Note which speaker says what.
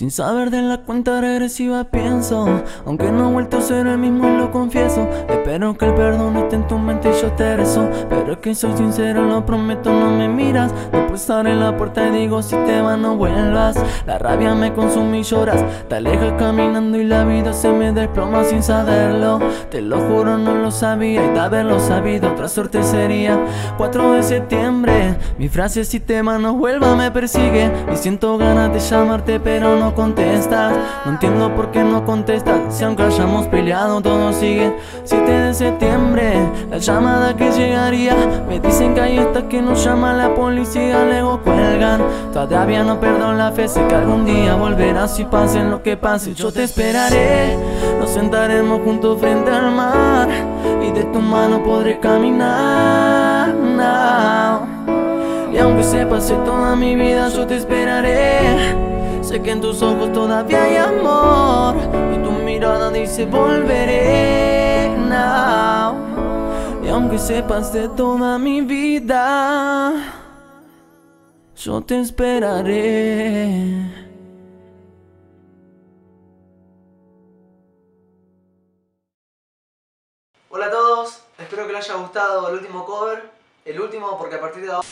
Speaker 1: Sin saber de la cuenta regresiva pienso Aunque no he vuelto a ser el mismo lo confieso. Espero que el perdón esté en tu mente y yo te rezo Pero es que soy sincero, lo prometo, no me miras Después abre la puerta y digo si te vas no vuelvas La rabia me consume y lloras. Te alejas caminando y la vida se me desploma sin saberlo. Te lo juro no lo sabía y de haberlo sabido otra suerte sería. 4 de septiembre Mi frase si te vas no vuelva me persigue. Y siento ganas de llamarte pero no contestas. No entiendo por qué no contestas Si aunque hayamos peleado todo sigue. 7 de septiembre La llamada que llegaría. Me dicen que hay esta que nos llama la policía Luego cuelgan. Todavía no perdón la fe Sé que algún día volverás y pase lo que pase. Yo te esperaré Nos sentaremos juntos frente al mar Y de tu mano podré caminar. Y aunque se pase toda mi vida yo te esperaré. Sé que en tus ojos todavía hay amor Y tu mirada dice volveré now Y aunque sepas de toda mi vida Yo te esperaré.
Speaker 2: Hola a todos, espero que les haya gustado el último cover, el último porque a partir de ahora...